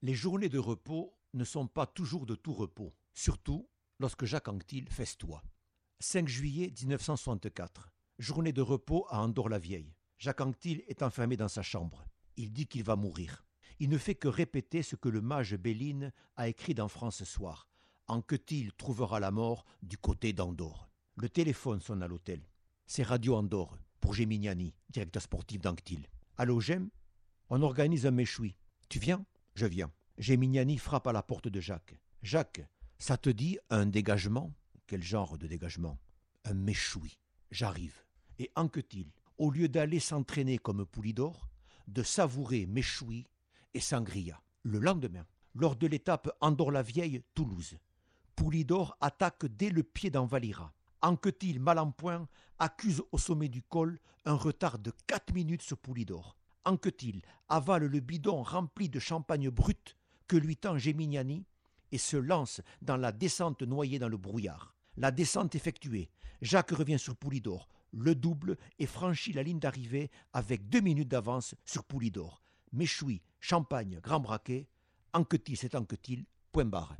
Les journées de repos ne sont pas toujours de tout repos, surtout lorsque Jacques Anquetil festoie. 5 juillet 1964. Journée de repos à Andorre-la-Vieille. Jacques Anquetil est enfermé dans sa chambre. Il dit qu'il va mourir. Il ne fait que répéter ce que le mage Béline a écrit dans France Soir. Anquetil trouvera la mort du côté d'Andorre. Le téléphone sonne à l'hôtel. C'est Radio Andorre pour Géminiani, directeur sportif d'Anquetil. Allô, Gem? On organise un méchoui. Tu viens? Je viens. Géminiani frappe à la porte de Jacques. Jacques, ça te dit un dégagement? Quel genre de dégagement? Un méchoui. J'arrive. Et Anquetil, au lieu d'aller s'entraîner comme Poulidor, de savourer méchoui et sangria. Le lendemain, lors de l'étape Andorre-la-Vieille-Toulouse, Poulidor attaque dès le pied d'Envalira. Anquetil, mal en point, accuse au sommet du col un retard de 4 minutes sur Poulidor. Anquetil avale le bidon rempli de champagne brut que lui tend Géminiani et se lance dans la descente noyée dans le brouillard. La descente effectuée, Jacques revient sur Poulidor, le double et franchit la ligne d'arrivée avec deux minutes d'avance sur Poulidor. Méchoui, Champagne, Grand Braquet, Anquetil c'est Anquetil, point barre.